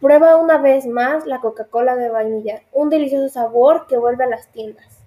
Prueba una vez más la Coca-Cola de vainilla, un delicioso sabor que vuelve a las tiendas.